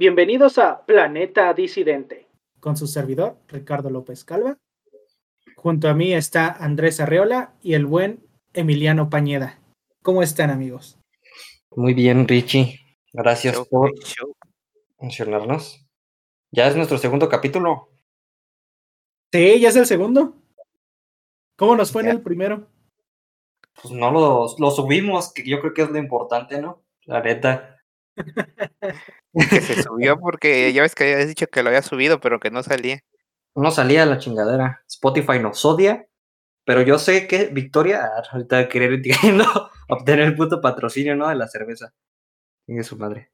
Bienvenidos a Planeta Disidente. Con su servidor, Ricardo López Calva. Junto a mí está Andrés Arreola y el buen Emiliano Pañeda. ¿Cómo están, amigos? Muy bien, Richie. Gracias por mencionarnos. Ya es nuestro segundo capítulo. Sí, ya es el segundo. ¿Cómo nos fue en el primero? Pues no lo, lo subimos, que yo creo que es lo importante, ¿no? La neta. que se subió porque ya ves que habías dicho que lo había subido, pero que no salía. No salía la chingadera. Spotify nos odia, pero yo sé que Victoria ah, ahorita querer queriendo obtener el puto patrocinio, ¿no? De la cerveza. Tiene su madre.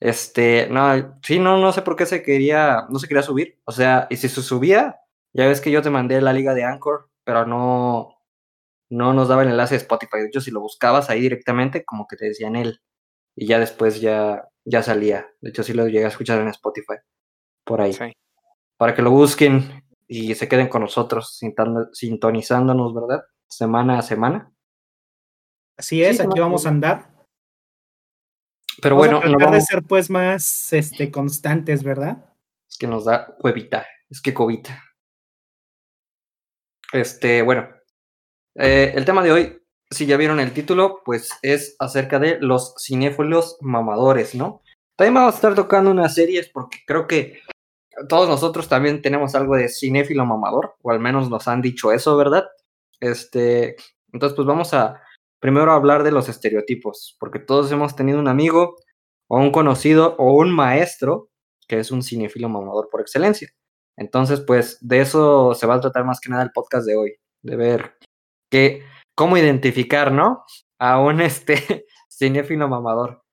Este, no, sí, no, no sé por qué se quería, no se quería subir. O sea, y si se subía, ya ves que yo te mandé la liga de Anchor, pero no, no nos daba el enlace de Spotify. De hecho, si lo buscabas ahí directamente, como que te decían él. Y ya después ya, ya salía. De hecho, sí lo llegué a escuchar en Spotify. Por ahí. Para que lo busquen y se queden con nosotros, sintonizándonos, ¿verdad? Semana a semana. Así es, aquí vamos a andar. Pero bueno, no vamos... de ser pues más este, constantes, ¿verdad? Es que nos da huevita, es que covita. Este, bueno, eh, el tema de hoy, si ya vieron el título, pues es acerca de los cinéfilos mamadores, ¿no? También vamos a estar tocando unas series porque creo que todos nosotros también tenemos algo de cinéfilo mamador, o al menos nos han dicho eso, ¿verdad? Este, entonces pues vamos a primero hablar de los estereotipos, porque todos hemos tenido un amigo o un conocido o un maestro que es un cinéfilo mamador por excelencia. Entonces, pues de eso se va a tratar más que nada el podcast de hoy, de ver que cómo identificar, ¿no? A un este cinéfilo mamador.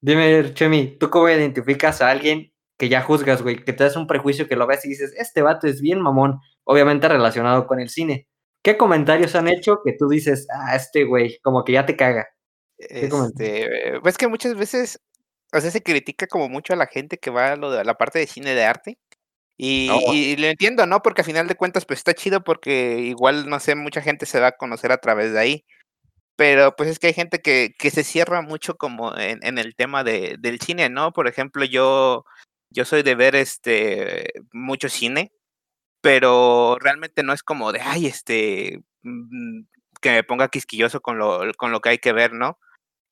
Dime, Chemi, ¿tú cómo identificas a alguien que ya juzgas, güey? Que te das un prejuicio que lo ves y dices, este vato es bien mamón, obviamente relacionado con el cine. ¿Qué comentarios han hecho que tú dices, ah, este güey, como que ya te caga? Este, pues que muchas veces, o sea, se critica como mucho a la gente que va a lo de la parte de cine de arte y, lo entiendo, ¿no? Porque a final de cuentas, pues está chido porque igual, no sé, mucha gente se va a conocer a través de ahí. Pero pues es que hay gente que, que se cierra mucho como en, en el tema de, del cine, ¿no? Por ejemplo, yo, yo soy de ver este mucho cine, pero realmente no es como de, ay, este, mm, que me ponga quisquilloso con lo, con lo que hay que ver, ¿no?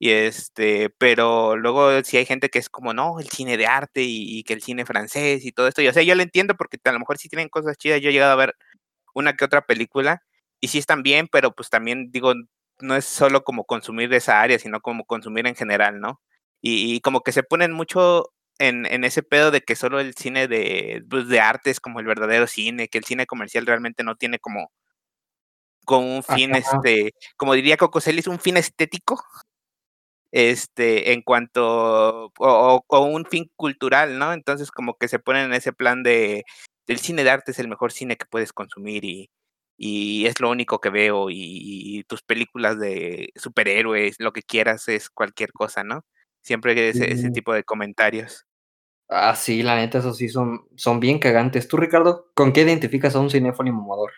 Y este, pero luego si hay gente que es como, no, el cine de arte y, que el cine francés y todo esto. Y, o sea, yo lo entiendo porque a lo mejor sí tienen cosas chidas. Yo he llegado a ver una que otra película y sí están bien, pero pues también digo, no es solo como consumir de esa área, sino como consumir en general, ¿no? Y, como que se ponen mucho en, en, ese pedo de que solo el cine de, pues, de arte es como el verdadero cine, que el cine comercial realmente no tiene como, con un fin, este, como diría Coco Celis, un fin estético este, en cuanto, o, o, un fin cultural, ¿no? Entonces como que se ponen en ese plan de, el cine de arte es el mejor cine que puedes consumir y, y es lo único que veo y, tus películas de superhéroes, lo que quieras es cualquier cosa, ¿no? Siempre ese, ese tipo de comentarios. Ah, sí, la neta, esos sí son, son bien cagantes. ¿Tú, Ricardo, con qué identificas a un cinéfono mamador?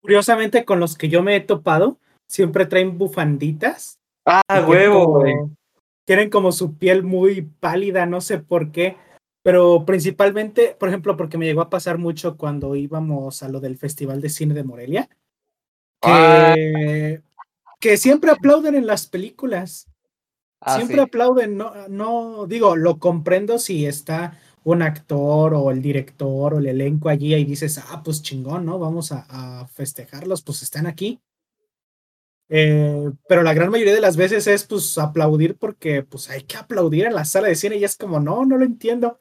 Curiosamente, con los que yo me he topado, siempre traen bufanditas Ah, huevo, güey. Tienen como su piel muy pálida, no sé por qué, pero principalmente, por ejemplo, porque me llegó a pasar mucho cuando íbamos a lo del Festival de Cine de Morelia, que, que siempre aplauden en las películas. Ah, siempre aplauden, no, no, digo, lo comprendo si está un actor o el director o el elenco allí y dices, ah, pues chingón, ¿no? Vamos a festejarlos, pues están aquí. Eh, pero la gran mayoría de las veces es pues aplaudir porque pues hay que aplaudir en la sala de cine y es como, no, no lo entiendo.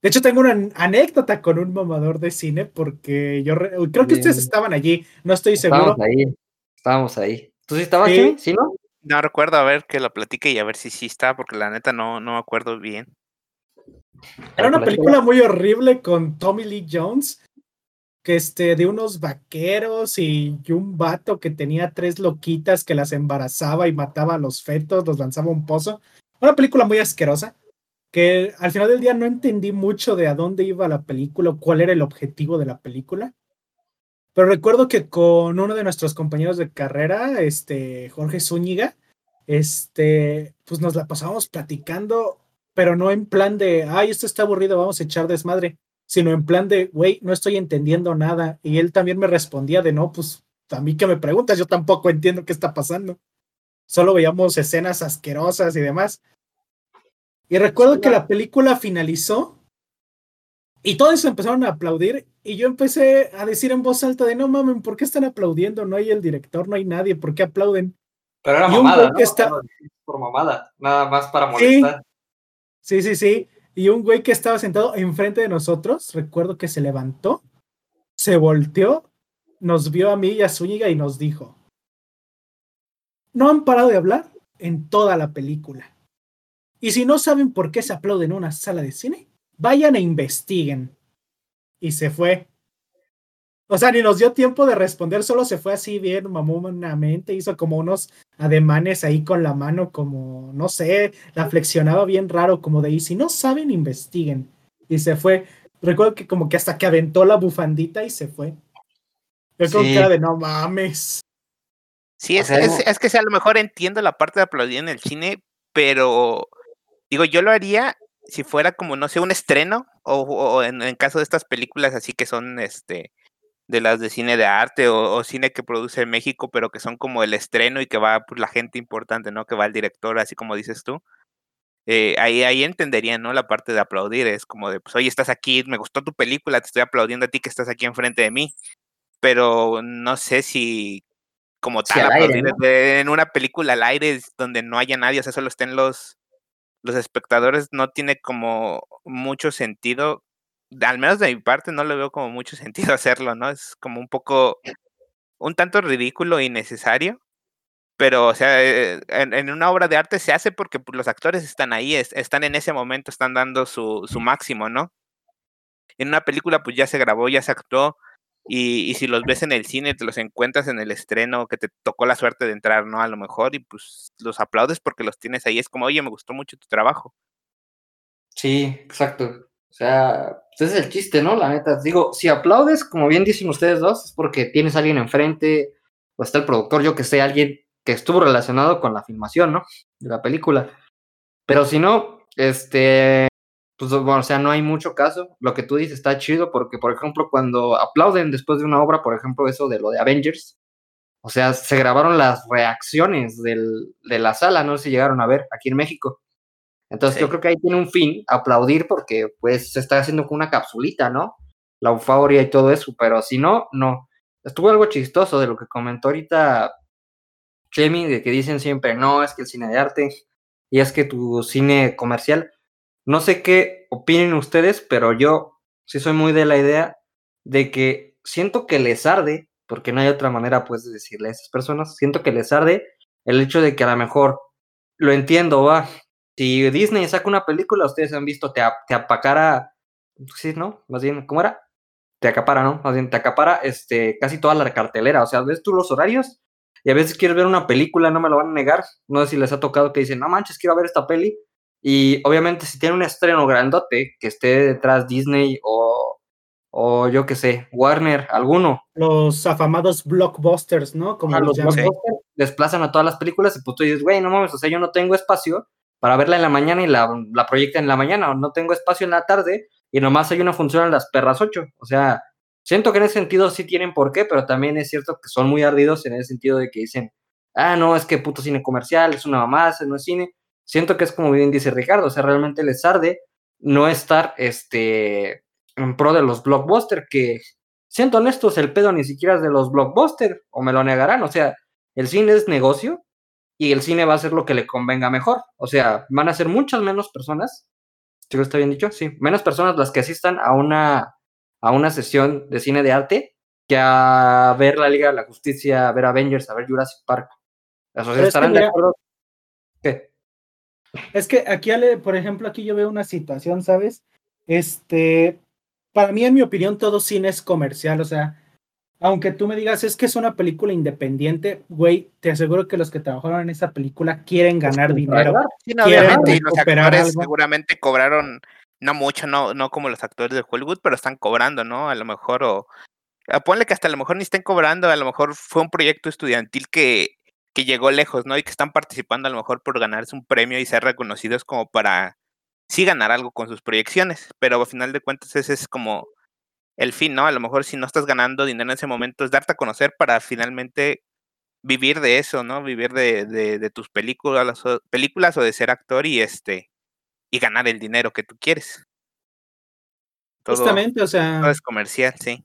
De hecho, tengo una anécdota con un mamador de cine porque yo creo que ustedes estaban allí, no estoy seguro. Estábamos ahí, estábamos ahí. ¿Tú sí estabas ¿Sí? ¿Sí, no? No recuerdo, a ver que lo platique y a ver si sí está, porque la neta no, no me acuerdo bien. Era una película muy horrible con Tommy Lee Jones que este, de unos vaqueros y, un vato que tenía tres loquitas que las embarazaba y mataba a los fetos, los lanzaba a un pozo. Una película muy asquerosa, que al final del día no entendí mucho de a dónde iba la película, cuál era el objetivo de la película. Pero recuerdo que con uno de nuestros compañeros de carrera, este Jorge Zúñiga, este, pues nos la pasábamos platicando pero no en plan de, ay, esto está aburrido, vamos a echar desmadre, sino en plan de, güey, no estoy entendiendo nada. Y él también me respondía de, no, pues a mí que me preguntas, yo tampoco entiendo qué está pasando. Solo veíamos escenas asquerosas y demás. Y recuerdo que la película finalizó y todos empezaron a aplaudir y yo empecé a decir en voz alta de no mames, ¿por qué están aplaudiendo? No hay el director, no hay nadie, ¿por qué aplauden? Pero era mamada, ¿no? Está... Por mamada, nada más para molestar. Sí, sí, sí. Y un güey que estaba sentado enfrente de nosotros, recuerdo que se levantó, se volteó, nos vio a mí y a Zúñiga y nos dijo, no han parado de hablar en toda la película. Y si no saben por qué se aplauden en una sala de cine, vayan e investiguen. Y se fue. O sea, ni nos dio tiempo de responder, solo se fue así bien mamonamente, hizo como unos ademanes ahí con la mano, como, no sé, la flexionaba bien raro, como de, y si no saben, investiguen. Y se fue. Recuerdo que como que hasta que aventó la bufandita y se fue. Yo con cara de, no mames. Sí, es, es, que a lo mejor entiendo la parte de aplaudir en el cine, pero digo, yo lo haría si fuera como, no sé, un estreno, o, en, en, caso de estas películas así que son este de las de cine de arte o, cine que produce en México, pero que son como el estreno y que va pues, la gente importante, ¿no? Que va el director, así como dices tú. Eh, ahí, ahí entendería, ¿no? La parte de aplaudir, es como de, pues, oye, estás aquí, me gustó tu película, te estoy aplaudiendo a ti que estás aquí enfrente de mí. Pero no sé si como tal, en una película al aire donde no haya nadie, o sea, solo estén los, los espectadores, no tiene como mucho sentido al menos de mi parte no le veo como mucho sentido hacerlo, ¿no? Es como un poco, un tanto ridículo y necesario, pero o sea, eh, en, una obra de arte se hace porque pues, los actores están ahí, están en ese momento, están dando su, su máximo, ¿no? En una película pues ya se grabó, ya se actuó, y, y, si los ves en el cine, te los encuentras en el estreno, que te tocó la suerte de entrar, ¿no? A lo mejor, y pues los aplaudes porque los tienes ahí, es como, oye, me gustó mucho tu trabajo. Sí, exacto. O sea, pues ese es el chiste, ¿no? La neta. Digo, si aplaudes, como bien dicen ustedes dos, es porque tienes a alguien enfrente, o está el productor, yo que sé, alguien que estuvo relacionado con la filmación, ¿no? De la película. Pero si no, este, pues bueno, o sea, no hay mucho caso. Lo que tú dices está chido porque, por ejemplo, cuando aplauden después de una obra, por ejemplo, eso de lo de Avengers, o sea, se grabaron las reacciones del, de la sala, no sé si llegaron a ver aquí en México. Entonces yo creo que ahí tiene un fin, aplaudir porque pues se está haciendo con una capsulita, ¿no? La euforia y todo eso, pero si no, no. Estuvo algo chistoso de lo que comentó ahorita Chemi, de que dicen siempre, no, es que el cine de arte y es que tu cine comercial, no sé qué opinen ustedes, pero yo sí soy muy de la idea de que siento que les arde, porque no hay otra manera pues de decirle a esas personas, siento que les arde el hecho de que a lo mejor lo entiendo, va, si Disney saca una película, ustedes han visto, te, te apacara, sí, ¿no? Más bien, ¿cómo era? Te acapara, ¿no? Más bien, te acapara este, casi toda la cartelera. O sea, ves tú los horarios y a veces quieres ver una película, no me lo van a negar. No sé si les ha tocado que dicen, no manches, quiero ver esta peli. Y obviamente, si tiene un estreno grandote que esté detrás Disney o, o yo qué sé, Warner, alguno. Los afamados blockbusters, ¿no? Como los blockbusters desplazan a todas las películas y pues tú dices, güey, no mames, o sea, yo no tengo espacio para verla en la mañana y la, proyecta en la mañana, o no tengo espacio en la tarde y nomás hay una función en las perras 8. O sea, siento que en ese sentido sí tienen por qué, pero también es cierto que son muy ardidos en el sentido de que dicen, ah, no, es que puto cine comercial, es una mamada, no es cine. Siento que es como bien dice Ricardo, o sea, realmente les arde no estar este, en pro de los blockbusters, que siento honestos, el pedo ni siquiera es de los blockbusters, o me lo negarán, o sea, el cine es negocio y el cine va a ser lo que le convenga mejor. O sea, van a ser muchas menos personas, ¿sí está bien dicho? Sí, menos personas las que asistan a una, a una sesión de cine de arte que a ver la Liga de la Justicia, a ver Avengers, a ver Jurassic Park. Las estarán de acuerdo. ¿Qué? Es que aquí, por ejemplo, aquí yo veo una situación, ¿sabes? Este, para mí, en mi opinión, todo cine es comercial, o sea, aunque tú me digas, es que es una película independiente, güey, te aseguro que los que trabajaron en esa película quieren ganar dinero. Sí, obviamente, y los actores seguramente cobraron, no mucho, no, no como los actores de Hollywood, pero están cobrando, ¿no? A lo mejor, o ah, ponle que hasta a lo mejor ni estén cobrando, a lo mejor fue un proyecto estudiantil que, que llegó lejos, ¿no? Y que están participando a lo mejor por ganarse un premio y ser reconocidos como para sí ganar algo con sus proyecciones, pero al final de cuentas ese es como el fin, ¿no? A lo mejor si no estás ganando dinero en ese momento es darte a conocer para finalmente vivir de eso, ¿no? Vivir de, de, tus películas, o, películas o de ser actor y este y ganar el dinero que tú quieres. Justamente, o sea. Todo es comercial, sí.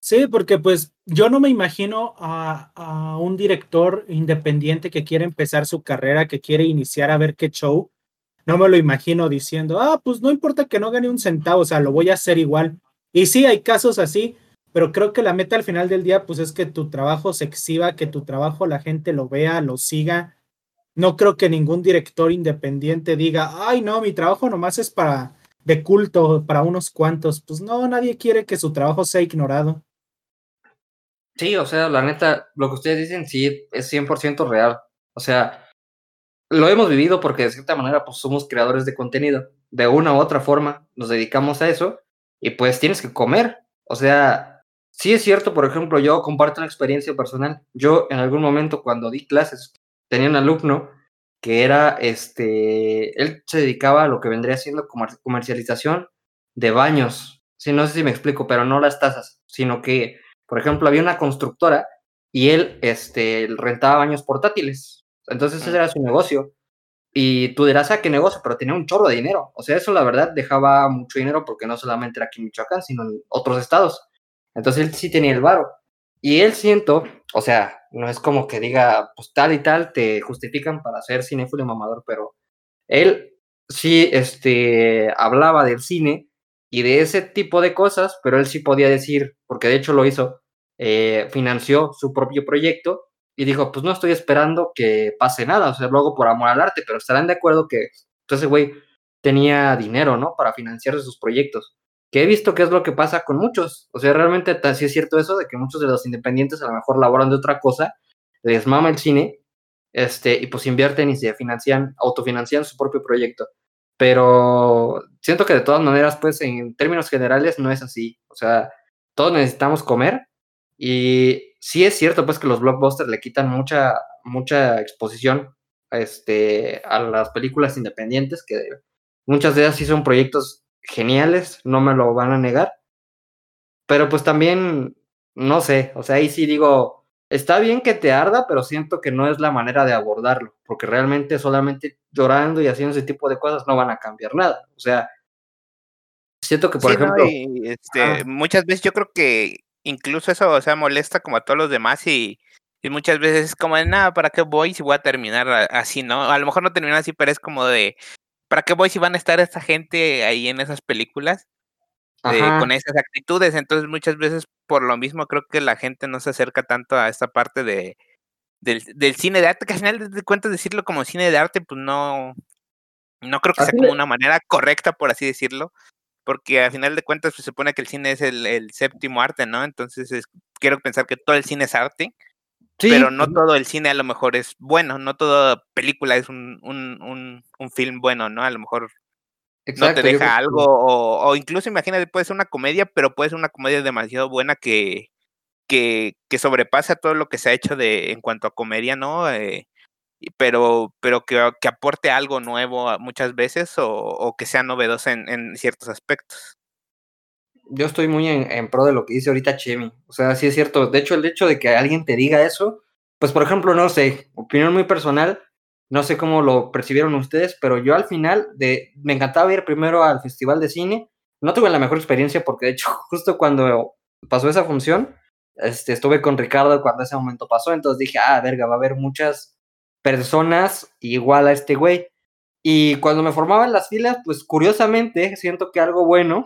Sí, porque pues yo no me imagino a, a, un director independiente que quiere empezar su carrera, que quiere iniciar a ver qué show. No me lo imagino diciendo, ah, pues no importa que no gane un centavo, o sea, lo voy a hacer igual. Y sí, hay casos así, pero creo que la meta al final del día, pues es que tu trabajo se exhiba, que tu trabajo la gente lo vea, lo siga. No creo que ningún director independiente diga, ay, no, mi trabajo nomás es para de culto, para unos cuantos. Pues no, nadie quiere que su trabajo sea ignorado. Sí, o sea, la neta, lo que ustedes dicen sí es 100% real. O sea, lo hemos vivido porque de cierta manera pues somos creadores de contenido. De una u otra forma nos dedicamos a eso y pues tienes que comer. O sea, sí es cierto, por ejemplo, yo comparto una experiencia personal. Yo en algún momento cuando di clases tenía un alumno que era, este, él se dedicaba a lo que vendría siendo comercialización de baños. Sí, no sé si me explico, pero no las tazas, sino que, por ejemplo, había una constructora y él, este, rentaba baños portátiles. Entonces ese era su negocio. Y tú dirás, ah, qué negocio, pero tenía un chorro de dinero. O sea, eso la verdad dejaba mucho dinero porque no solamente era aquí en Michoacán, sino en otros estados. Entonces él sí tenía el varo. Y él siento, o sea, no es como que diga, pues tal y tal te justifican para ser cinéfilo mamador, pero él sí este, hablaba del cine y de ese tipo de cosas, pero él sí podía decir, porque de hecho lo hizo, eh, financió su propio proyecto y dijo, pues no estoy esperando que pase nada, o sea, lo hago por amor al arte, pero estarán de acuerdo que ese güey tenía dinero, ¿no? Para financiar sus proyectos. Que he visto que es lo que pasa con muchos. O sea, realmente sí es cierto eso de que muchos de los independientes a lo mejor laboran de otra cosa, les mama el cine, este, y pues invierten y se financian, autofinancian su propio proyecto. Pero siento que de todas maneras, pues en términos generales no es así. O sea, todos necesitamos comer y sí es cierto pues que los blockbusters le quitan mucha, mucha exposición este, a las películas independientes, que muchas de ellas sí son proyectos geniales, no me lo van a negar. Pero pues también, no sé, o sea, ahí sí digo, está bien que te arda, pero siento que no es la manera de abordarlo, porque realmente solamente llorando y haciendo ese tipo de cosas no van a cambiar nada. O sea, siento que, por ejemplo... este, muchas veces yo creo que incluso eso, o sea, molesta como a todos los demás y, muchas veces es como de, nada, ¿para qué voy si voy a terminar así, no? A lo mejor no termina así, pero es como de, ¿para qué voy si van a estar esta gente ahí en esas películas? con esas actitudes, entonces muchas veces por lo mismo creo que la gente no se acerca tanto a esta parte de del, cine de arte, que al final de cuentas decirlo como cine de arte, pues no, no creo que sea como una manera correcta, por así decirlo, porque al final de cuentas pues, se supone que el cine es el, séptimo arte, ¿no? Entonces quiero pensar que todo el cine es arte, pero no todo el cine a lo mejor es bueno, no toda película es un, un, un, film bueno, ¿no? A lo mejor no te deja algo, o, o, incluso imagínate, puede ser una comedia, pero puede ser una comedia demasiado buena que, que, que sobrepasa todo lo que se ha hecho de en cuanto a comedia, ¿no? Eh, pero, pero que, que, aporte algo nuevo muchas veces o, que sea novedosa en, ciertos aspectos. Yo estoy muy en, pro de lo que dice ahorita Chemi. O sea, sí es cierto. De hecho, el hecho de que alguien te diga eso, pues por ejemplo, no sé, opinión muy personal, no sé cómo lo percibieron ustedes, pero yo al final de, me encantaba ir primero al festival de cine. No tuve la mejor experiencia porque de hecho justo cuando pasó esa función, este, estuve con Ricardo cuando ese momento pasó, entonces dije, ah, verga, va a haber muchas personas igual a este güey. Y cuando me formaba en las filas, pues curiosamente siento que algo bueno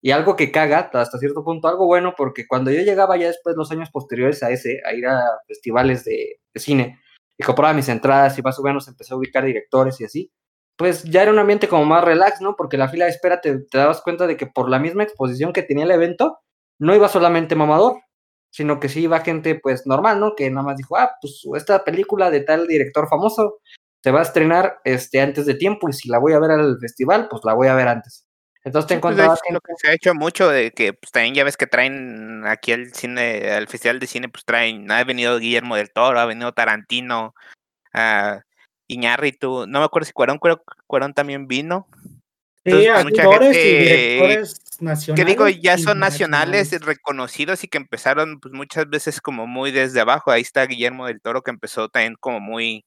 y algo que caga hasta cierto punto, algo bueno, porque cuando yo llegaba ya después, los años posteriores a ese, a ir a festivales de, cine y compraba mis entradas y más o menos empecé a ubicar directores y así, pues ya era un ambiente como más relax, ¿no? Porque la fila de espera te, te dabas cuenta de que por la misma exposición que tenía el evento, no iba solamente mamador, sino que sí iba gente pues normal, ¿no? Que nada más dijo, ah, pues esta película de tal director famoso se va a estrenar este, antes de tiempo y si la voy a ver al festival, pues la voy a ver antes. Entonces te pues, encontrabas... lo que se ha hecho mucho de que pues, también ya ves que traen aquí al cine, al festival de cine, pues traen, ha venido Guillermo del Toro, ha venido Tarantino, uh, Iñárritu, no me acuerdo si Cuarón, creo Cuarón también vino, Entonces, mucha gente, y directores nacionales. Que digo, ya son nacionales reconocidos y que empezaron pues muchas veces como muy desde abajo. Ahí está Guillermo del Toro que empezó también como muy,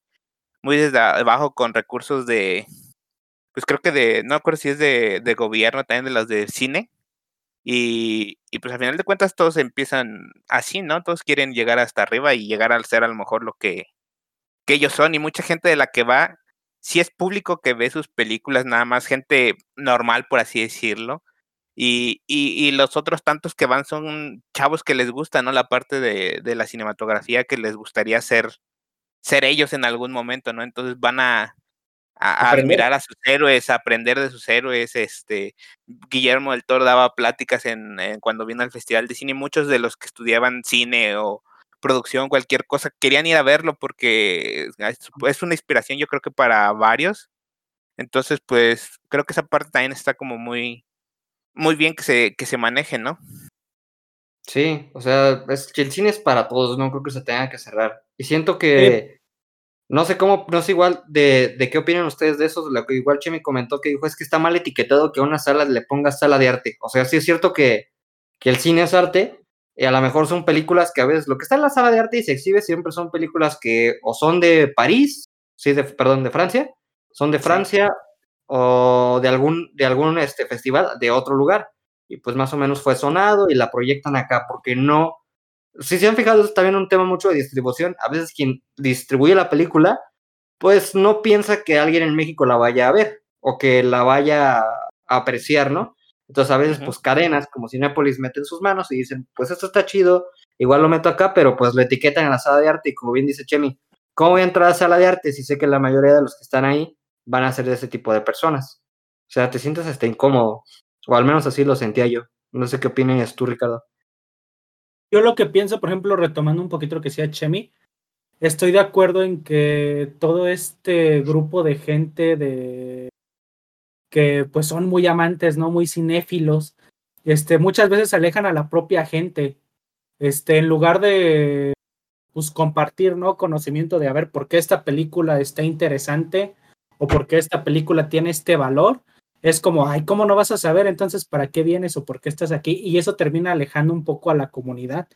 muy desde abajo con recursos de, pues creo que de, no acuerdo si es de, de gobierno, también de las de cine. Y, y, pues al final de cuentas todos empiezan así, ¿no? Todos quieren llegar hasta arriba y llegar a ser a lo mejor lo que, que ellos son. Y mucha gente de la que va si es público que ve sus películas, nada más gente normal, por así decirlo. Y, y, los otros tantos que van son chavos que les gusta, ¿no? La parte de, de, la cinematografía que les gustaría ser, ser ellos en algún momento, ¿no? Entonces van a, a, admirar a sus héroes, a aprender de sus héroes. Este, Guillermo del Toro daba pláticas en, en, cuando vino al Festival de Cine. Muchos de los que estudiaban cine o, producción, cualquier cosa, querían ir a verlo porque es una inspiración yo creo que para varios. Entonces, pues creo que esa parte también está como muy, muy bien que se, que se maneje, ¿no? Sí, o sea, es que el cine es para todos, no creo que se tenga que cerrar. Y siento que, no sé cómo, no sé igual de, de qué opinan ustedes de eso, lo que igual Chemi comentó que dijo, es que está mal etiquetado que a una sala le ponga sala de arte. O sea, sí es cierto que, que el cine es arte, y a lo mejor son películas que a veces lo que está en la sala de arte y se exhibe siempre son películas que o son de París, sí, de, perdón, de Francia, son de Francia o de algún, de algún este, festival de otro lugar. Y pues más o menos fue sonado y la proyectan acá porque no... Si se han fijado, es también un tema mucho de distribución. A veces quien distribuye la película, pues no piensa que alguien en México la vaya a ver o que la vaya a apreciar, ¿no? Entonces a veces pues cadenas como Cinepolis meten sus manos y dicen, pues esto está chido, igual lo meto acá, pero pues lo etiquetan en la sala de arte y como bien dice Chemi, ¿cómo voy a entrar a la sala de arte si sé que la mayoría de los que están ahí van a ser de ese tipo de personas? O sea, te sientes incómodo, o al menos así lo sentía yo. No sé qué opinas tú, Ricardo. Yo lo que pienso, por ejemplo, retomando un poquito lo que decía Chemi, estoy de acuerdo en que todo este grupo de gente de que pues son muy amantes, ¿no? Muy cinéfilos, este, muchas veces alejan a la propia gente, este, en lugar de pues compartir, ¿no? Conocimiento de a ver por qué esta película está interesante o por qué esta película tiene este valor, es como, ay, ¿cómo no vas a saber entonces para qué vienes o por qué estás aquí? Y eso termina alejando un poco a la comunidad.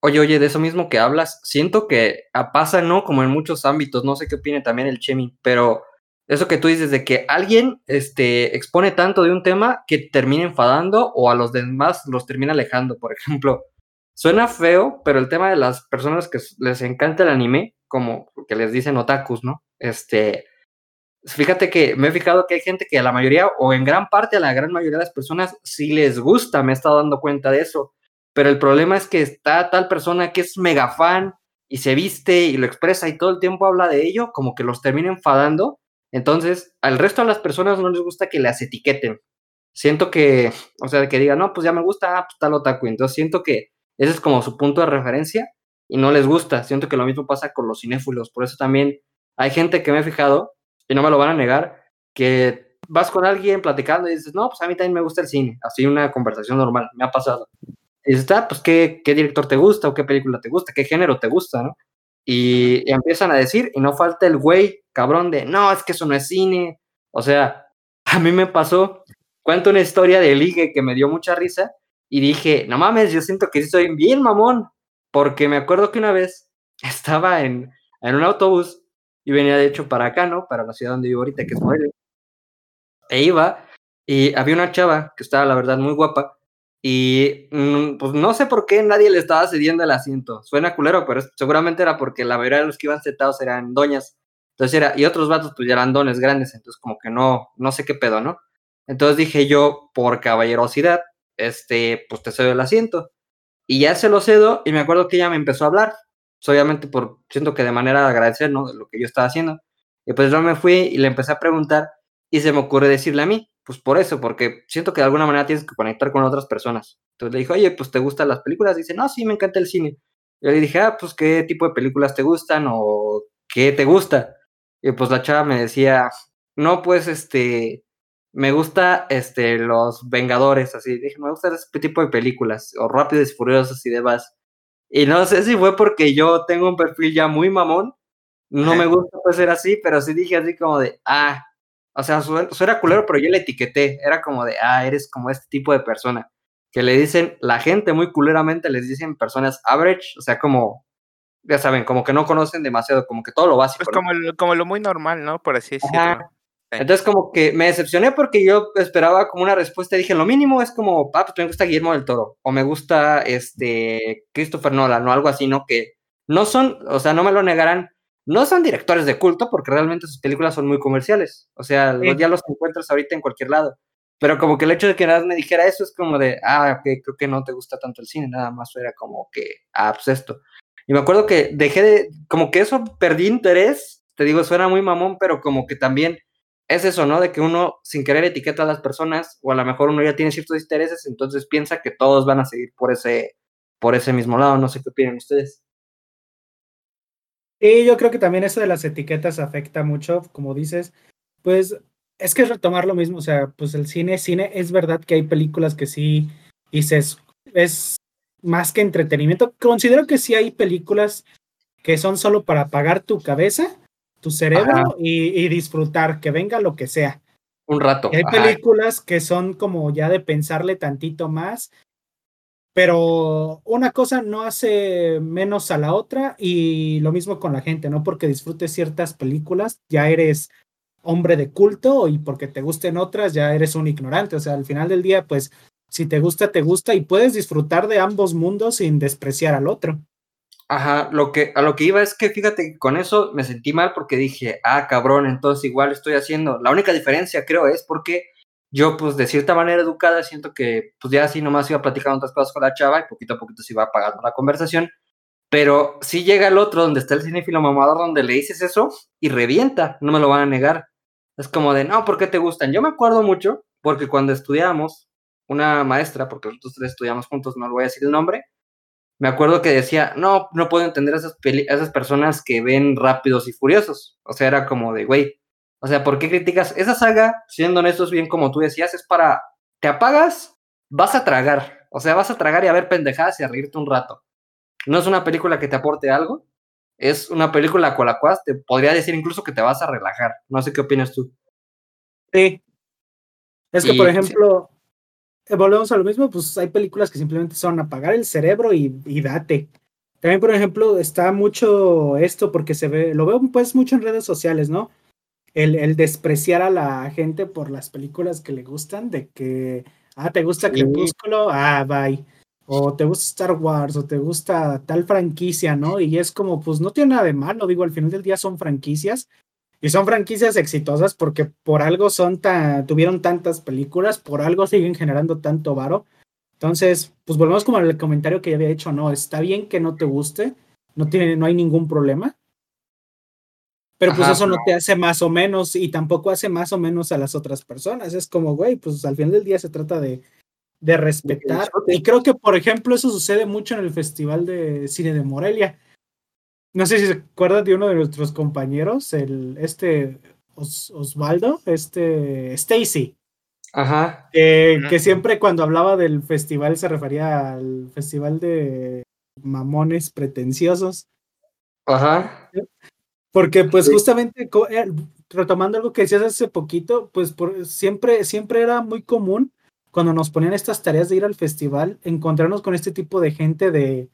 Oye, oye, de eso mismo que hablas, siento que pasa, ¿no? Como en muchos ámbitos, no sé qué opine también el Chemi, pero eso que tú dices de que alguien este, expone tanto de un tema que termina enfadando o a los demás los termina alejando, por ejemplo. Suena feo, pero el tema de las personas que les encanta el anime, como que les dicen otakus, ¿no? Este, fíjate que me he fijado que hay gente que a la mayoría, o en gran parte a la gran mayoría de las personas, sí les gusta, me he estado dando cuenta de eso. Pero el problema es que está tal persona que es mega fan y se viste y lo expresa y todo el tiempo habla de ello, como que los termina enfadando entonces, al resto de las personas no les gusta que las etiqueten. Siento que, o sea, que digan, no, pues ya me gusta, ah, pues tal otaku. Entonces, siento que ese es como su punto de referencia y no les gusta. Siento que lo mismo pasa con los cinéfilos. Por eso también hay gente que me he fijado, y no me lo van a negar, que vas con alguien platicando y dices, no, pues a mí también me gusta el cine. Así una conversación normal, me ha pasado. Y dices, ah, pues ¿qué, qué director te gusta o qué película te gusta, qué género te gusta, ¿no? Y, empiezan a decir, y no falta el güey cabrón de, no, es que eso no es cine. O sea, a mí me pasó, cuento una historia de ligue que me dio mucha risa y dije, no mames, yo siento que soy bien mamón, porque me acuerdo que una vez estaba en, en un autobús y venía de hecho para acá, ¿no? Para la ciudad donde vivo ahorita, que es Morelia. E iba y había una chava que estaba, la verdad, muy guapa y mm, pues no sé por qué nadie le estaba cediendo el asiento. Suena culero, pero seguramente era porque la mayoría de los que iban sentados eran doñas. Entonces era, y otros vatos pues ya eran dones grandes, entonces como que no, no sé qué pedo, ¿no? Entonces dije yo, por caballerosidad, este, pues te cedo el asiento. Y ya se lo cedo y me acuerdo que ella me empezó a hablar. Pues, obviamente por, siento que de manera de agradecer, ¿no? Lo que yo estaba haciendo. Y pues yo me fui y le empecé a preguntar y se me ocurre decirle a mí, pues por eso, porque siento que de alguna manera tienes que conectar con otras personas. Entonces le dije, oye, pues ¿te gustan las películas? dice, no, sí, me encanta el cine. Y yo le dije, ah, pues ¿qué tipo de películas te gustan o qué te gusta? Y pues la chava me decía, no, pues este, me gusta este, los Vengadores, así. Dije, me gusta ese tipo de películas, o Rápidos y Furiosos y demás. Y no sé si fue porque yo tengo un perfil ya muy mamón, no me gusta pues ser así, pero sí dije así como de, ah, o sea, era culero, pero yo le etiqueté, era como de, ah, eres como este tipo de persona, que le dicen, la gente muy culeramente les dicen personas average, o sea, como, ya saben, como que no conocen demasiado, como que todo lo básico. Pues como, lo, como lo muy normal, ¿no? Por así decirlo. Entonces como que me decepcioné porque yo esperaba como una respuesta, dije, lo mínimo es como, ah, pues me gusta Guillermo del Toro, o me gusta este Christopher Nolan, o algo así, ¿no? Que no son, o sea, no me lo negarán, no son directores de culto porque realmente sus películas son muy comerciales, o sea, ya los encuentras ahorita en cualquier lado, pero como que el hecho de que nada me dijera eso es como de, ah, ok, creo que no te gusta tanto el cine, nada más era como que, ah, pues esto. Y me acuerdo que dejé de, como que eso perdí interés, te digo, suena muy mamón, pero como que también es eso, ¿no? De que uno sin querer etiqueta a las personas, o a lo mejor uno ya tiene ciertos intereses, entonces piensa que todos van a seguir por ese, por ese mismo lado. No sé qué opinan ustedes. Y yo creo que también eso de las etiquetas afecta mucho, como dices, pues es que es retomar lo mismo, o sea, pues el cine, cine, es verdad que hay películas que sí dices, es más que entretenimiento. Considero que sí hay películas que son solo para apagar tu cabeza tu cerebro y, disfrutar, que venga lo que sea. Un rato. hay películas que son como ya de pensarle tantito más, pero una cosa no hace menos a la otra y lo mismo con la gente, no porque disfrutes ciertas películas ya eres hombre de culto y porque te gusten otras ya eres un ignorante, o sea, al final del día pues si te gusta, te gusta y puedes disfrutar de ambos mundos sin despreciar al otro. Ajá, lo que, a lo que iba es que fíjate con eso me sentí mal porque dije, ah, cabrón, entonces igual estoy haciendo. La única diferencia creo es porque yo, pues de cierta manera educada, siento que pues ya así nomás iba platicando otras cosas con la chava y poquito a poquito se iba apagando la conversación. Pero si llega el otro donde está el cinéfilo mamador donde le dices eso y revienta, no me lo van a negar. Es como de, no, ¿por qué te gustan? Yo me acuerdo mucho porque cuando estudiamos, una maestra, porque nosotros tres estudiamos juntos, no le voy a decir el nombre, me acuerdo que decía, no, no puedo entender a esas, esas personas que ven rápidos y furiosos. O sea, era como de, güey, o sea, ¿por qué criticas? Esa saga, siendo honestos, bien como tú decías, es para, te apagas, vas a tragar. O sea, vas a tragar y a ver pendejadas y a reírte un rato. No es una película que te aporte algo, es una película con la cual te podría decir incluso que te vas a relajar. No sé qué opinas tú. Sí. Es que, por ejemplo, volvemos a lo mismo, pues hay películas que simplemente son apagar el cerebro y, date. También, por ejemplo, está mucho esto porque se ve, lo veo pues mucho en redes sociales, ¿no? El, el despreciar a la gente por las películas que le gustan, de que, ah, te gusta Crepúsculo, ah, bye. O te gusta Star Wars, o te gusta tal franquicia, ¿no? Y es como, pues no tiene nada de malo, digo, al final del día son franquicias y son franquicias exitosas porque por algo son tan, tuvieron tantas películas, por algo siguen generando tanto varo. Entonces, pues volvemos como al comentario que ya había hecho, no, está bien que no te guste, no tiene, no hay ningún problema. Pero pues eso no, te hace más o menos y tampoco hace más o menos a las otras personas. Es como, güey, pues al final del día se trata de, de respetar. Y creo que, por ejemplo, eso sucede mucho en el Festival de Cine de Morelia no sé si se acuerdan de uno de nuestros compañeros, el este Osvaldo, este Stacy. Ajá. Que siempre cuando hablaba del festival se refería al festival de mamones pretenciosos. Ajá. Porque pues justamente eh, retomando algo que decías hace poquito, pues siempre, siempre era muy común cuando nos ponían estas tareas de ir al festival, encontrarnos con este tipo de gente de,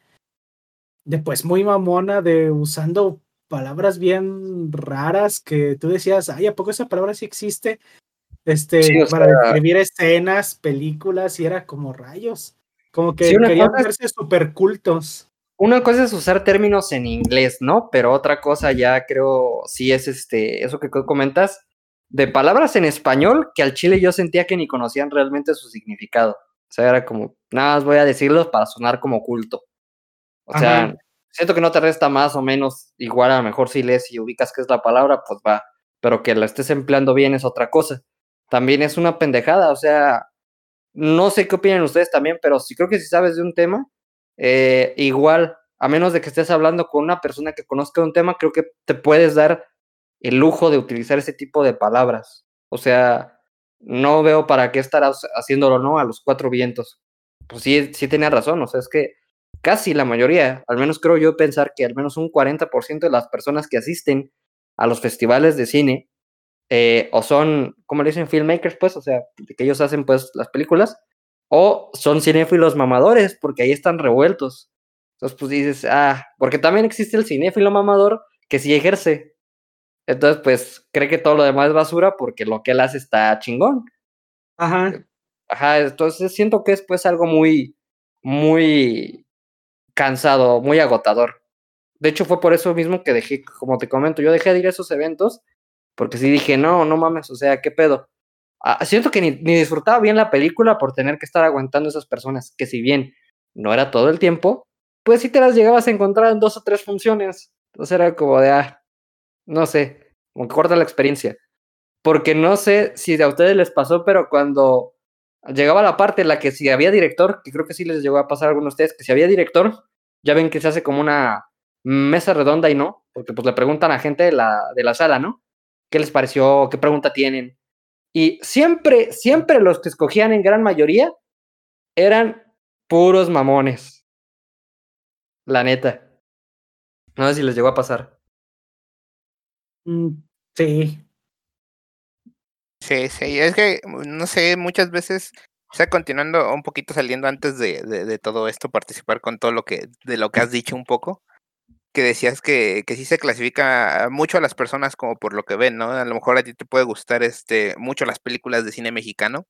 de pues muy mamona, de usando palabras bien raras que tú decías, ay, ¿a poco esa palabra sí existe? Este, para describir escenas, películas, y era como rayos. Como que querían verse súper cultos. Una cosa es usar términos en inglés, ¿no? Pero otra cosa ya creo, sí es este, eso que comentas, de palabras en español que al chile yo sentía que ni conocían realmente su significado. O sea, era como, nada más voy a decirlos para sonar como culto. O sea, siento que no te resta más o menos igual, a lo mejor si lees y ubicas qué es la palabra, pues va, pero que la estés empleando bien es otra cosa. También es una pendejada, o sea, no sé qué opinan ustedes también, pero sí creo que si sabes de un tema, eh, igual, a menos de que estés hablando con una persona que conozca un tema, creo que te puedes dar el lujo de utilizar ese tipo de palabras. O sea, no veo para qué estar haciéndolo, ¿no? A los cuatro vientos. Pues sí, sí tenía razón, o sea, es que casi la mayoría, al menos creo yo pensar que al menos un 40% de las personas que asisten a los festivales de cine eh, o son, como le dicen, filmmakers, pues, o sea, que ellos hacen pues las películas, o son cinéfilos mamadores, porque ahí están revueltos. Entonces, pues dices, ah, porque también existe el cinéfilo mamador que sí ejerce. Entonces, pues cree que todo lo demás es basura porque lo que él hace está chingón. Ajá. Ajá, entonces siento que es pues algo muy, muy cansado, muy agotador. De hecho, fue por eso mismo que dejé, como te comento, yo dejé de ir a esos eventos porque sí dije, no, no mames, o sea, ¿qué pedo? Ah, siento que ni, ni, disfrutaba bien la película por tener que estar aguantando esas personas, que si bien no era todo el tiempo, pues sí te las llegabas a encontrar en dos o tres funciones. Entonces era como de, ah, no sé, como que corta la experiencia. Porque no sé si a ustedes les pasó, pero cuando llegaba la parte en la que si había director, que creo que sí les llegó a pasar a algunos de ustedes, que si había director, ya ven que se hace como una mesa redonda y no, porque pues le preguntan a gente de la, de la sala, ¿no? ¿Qué les pareció? ¿Qué pregunta tienen? Y siempre, siempre los que escogían en gran mayoría eran puros mamones. La neta. No sé si les llegó a pasar. Mm, sí. Sí, sí. Es que, no sé, muchas veces, o sea, continuando un poquito saliendo antes de, todo esto, participar con todo lo que, de lo que has dicho un poco que decías que, que sí se clasifica mucho a las personas como por lo que ven, ¿no? A lo mejor a ti te puede gustar este mucho las películas de cine mexicano.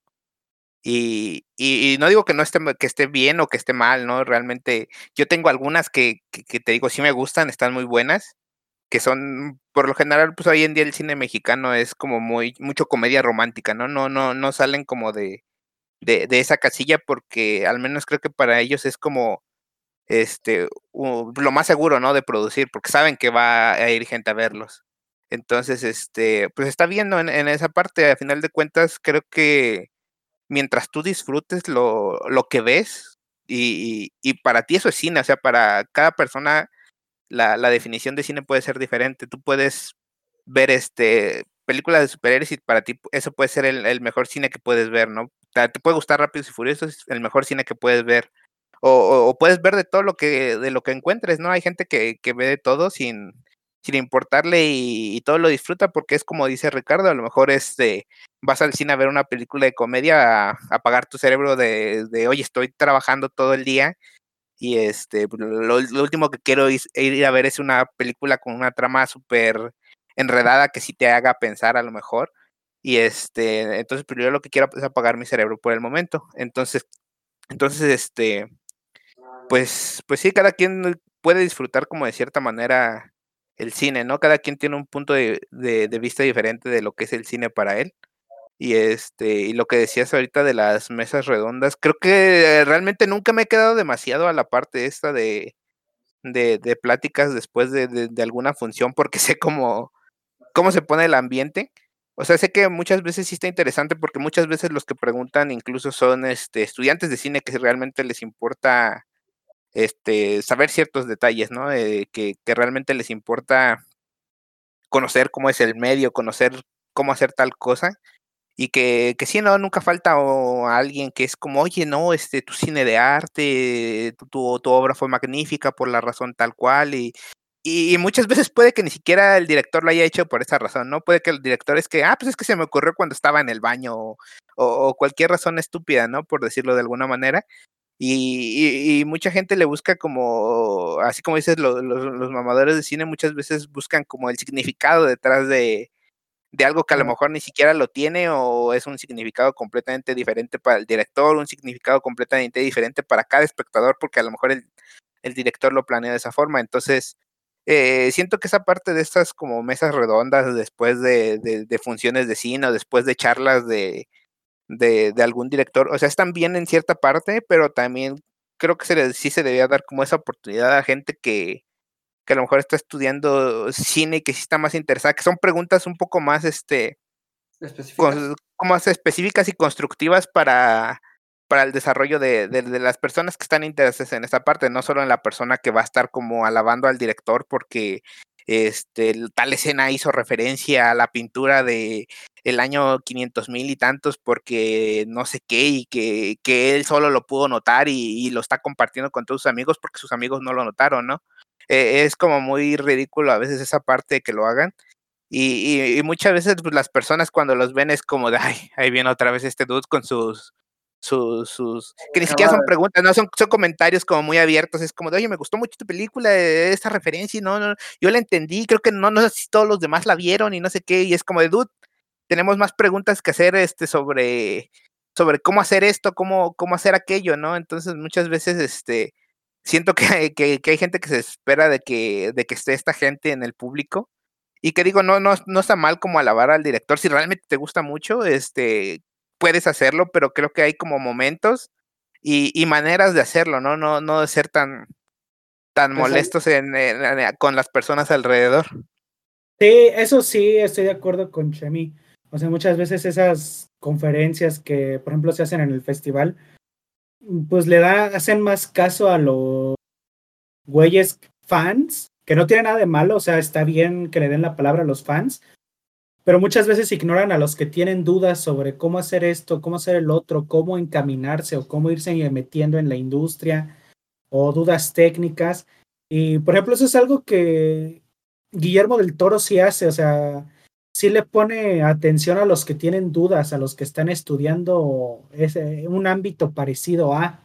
Y, y, no digo que no esté, que esté bien o que esté mal, ¿no? Realmente yo tengo algunas que, que, te digo sí me gustan, están muy buenas, que son, por lo general, pues hoy en día el cine mexicano es como muy, mucho comedia romántica, ¿no? No, no, no salen como de, de, esa casilla porque al menos creo que para ellos es como este, lo más seguro, ¿no? De producir, porque saben que va a ir gente a verlos. Entonces, este, pues está viendo en, en, esa parte, a final de cuentas, creo que mientras tú disfrutes lo, lo que ves, y, y, para ti eso es cine, o sea, para cada persona la, la definición de cine puede ser diferente. Tú puedes ver este películas de superhéroes y para ti eso puede ser el, mejor cine que puedes ver, ¿no? Te, puede gustar Rápidos y Furiosos, es el mejor cine que puedes ver o, o, puedes ver de todo lo que, de lo que encuentres, ¿no? Hay gente que, que ve de todo sin, sin importarle y, todo lo disfruta porque es como dice Ricardo, a lo mejor este, vas al cine a ver una película de comedia, a apagar tu cerebro de, de, oye, estoy trabajando todo el día y este, pues, lo, último que quiero es, ir a ver es una película con una trama súper enredada que sí te haga pensar a lo mejor. Y este, entonces, pero yo lo que quiero es apagar mi cerebro por el momento. Entonces, entonces, este, pues, pues sí, cada quien puede disfrutar como de cierta manera el cine, ¿no? Cada quien tiene un punto de, de, vista diferente de lo que es el cine para él. Y este, y lo que decías ahorita de las mesas redondas, creo que realmente nunca me he quedado demasiado a la parte esta de, de, de pláticas después de, de, alguna función, porque sé cómo, cómo se pone el ambiente. O sea, sé que muchas veces sí está interesante porque muchas veces los que preguntan incluso son este, estudiantes de cine que realmente les importa este, saber ciertos detalles, ¿no? Eh, que, que, realmente les importa conocer cómo es el medio, conocer cómo hacer tal cosa. Y que, que sí, no, nunca falta o, alguien que es como, oye, no, este, tu cine de arte, tu, tu, tu obra fue magnífica por la razón tal cual, y, y, muchas veces puede que ni siquiera el director lo haya hecho por esa razón, ¿no? Puede que el director es que, ah, pues es que se me ocurrió cuando estaba en el baño o, o, cualquier razón estúpida, ¿no? Por decirlo de alguna manera. Y, y, y, mucha gente le busca como, así como dices, lo, lo, los mamadores de cine muchas veces buscan como el significado detrás de, de algo que a lo mejor ni siquiera lo tiene o es un significado completamente diferente para el director, un significado completamente diferente para cada espectador, porque a lo mejor el, el director lo planea de esa forma. Entonces, eh, siento que esa parte de estas como mesas redondas después de, de, de funciones de cine o después de charlas de, de, de, algún director. O sea, están bien en cierta parte, pero también creo que se le, sí se debía dar como esa oportunidad a gente que, que a lo mejor está estudiando cine y que sí está más interesada, que son preguntas un poco más, este, específicas. Con, más específicas y constructivas para, para el desarrollo de, de, de, las personas que están interesadas en esta parte, no solo en la persona que va a estar como alabando al director porque este, tal escena hizo referencia a la pintura de el año 500 mil y tantos porque no sé qué y que, que él solo lo pudo notar y, y, lo está compartiendo con todos sus amigos porque sus amigos no lo notaron, ¿no? Eh, es como muy ridículo a veces esa parte de que lo hagan Y, muchas veces pues, las personas cuando los ven es como de, ay, ahí viene otra vez este dude con sus, sus, sus que ni siquiera son preguntas, no, son, son comentarios como muy abiertos, es como de, oye, me gustó mucho tu película, eh, esta referencia, y no, no, yo la entendí, creo que no, no sé si todos los demás la vieron y no sé qué, y es como de, dude, tenemos más preguntas que hacer este, sobre, sobre cómo hacer esto, cómo, cómo hacer aquello, ¿no? Entonces muchas veces, este, siento que, que, que hay gente que se espera de que, de que esté esta gente en el público, y que digo, no, no, no está mal como alabar al director. Si realmente te gusta mucho, este, puedes hacerlo, pero creo que hay como momentos y, maneras de hacerlo, ¿no? No, no de ser tan, tan molestos en, con las personas alrededor. Sí, eso sí, estoy de acuerdo con Chemi. O sea, muchas veces esas conferencias que, por ejemplo, se hacen en el festival, pues le da, hacen más caso a los güeyes fans que no tiene nada de malo, o sea, está bien que le den la palabra a los fans, pero muchas veces ignoran a los que tienen dudas sobre cómo hacer esto, cómo hacer el otro, cómo encaminarse o cómo irse metiendo en la industria o dudas técnicas. Y por ejemplo, eso es algo que Guillermo del Toro sí hace, o sea, sí le pone atención a los que tienen dudas, a los que están estudiando ese, un ámbito parecido a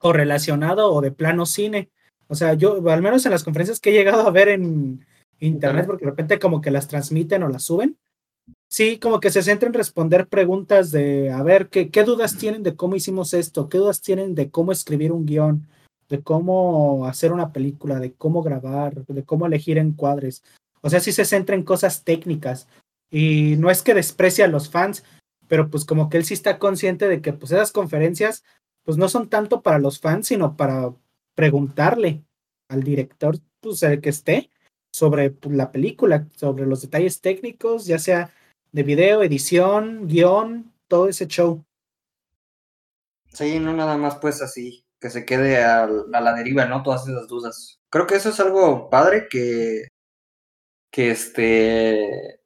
o relacionado o de plano cine. O sea, yo, al menos en las conferencias que he llegado a ver en internet, porque de repente como que las transmiten o las suben, sí, como que se centra en responder preguntas de, a ver, ¿qué, qué dudas tienen de cómo hicimos esto? ¿Qué dudas tienen de cómo escribir un guion? de cómo hacer una película, de cómo grabar, de cómo elegir encuadres. O sea, sí se centra en cosas técnicas. Y no es que desprecie a los fans, pero pues como que él sí está consciente de que pues esas conferencias pues no son tanto para los fans, sino para preguntarle al director, pues el que esté, sobre pues, la película, sobre los detalles técnicos, ya sea de video, edición, guion, todo ese show. Sí, no nada más pues así, que se quede a, la deriva, ¿no? Todas esas dudas. Creo que eso es algo padre que, que este,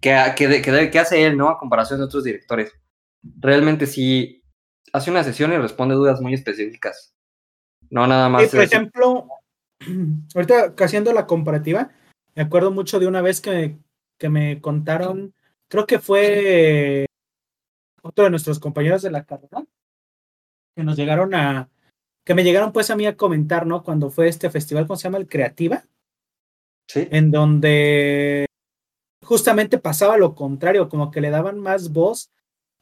que, que, que, que hace él, ¿no? A comparación de otros directores. Realmente sí hace una sesión y responde dudas muy específicas. No nada más. por ejemplo, ahorita haciendo la comparativa, me acuerdo mucho de una vez que, que me contaron, creo que fue otro de nuestros compañeros de la carrera, que nos llegaron a, que me llegaron pues a mí a comentar, ¿no? Cuando fue este festival, ¿cómo se llama? El Creativa. Sí. En donde justamente pasaba lo contrario, como que le daban más voz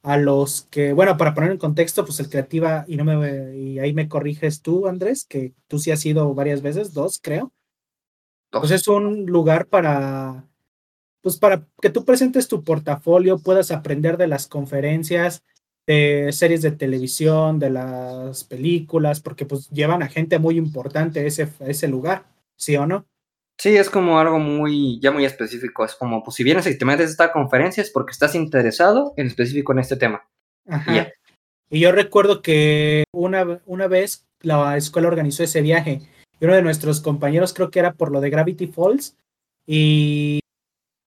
a los que, bueno, para poner en contexto, pues el Creativa, y no me y ahí me corriges tú, Andrés, que tú sí has ido varias veces, dos, creo. Pues es un lugar para, pues para que tú presentes tu portafolio, puedas aprender de las conferencias, de series de televisión, de las películas, porque pues llevan a gente muy importante a ese, ese lugar, ¿sí o no? Sí, es como algo muy, ya muy específico. Es como, pues si vienes y te metes a esta conferencia es porque estás interesado en específico en este tema. Ajá. Y yo recuerdo que una, una vez la escuela organizó ese viaje y uno de nuestros compañeros creo que era por lo de Gravity Falls y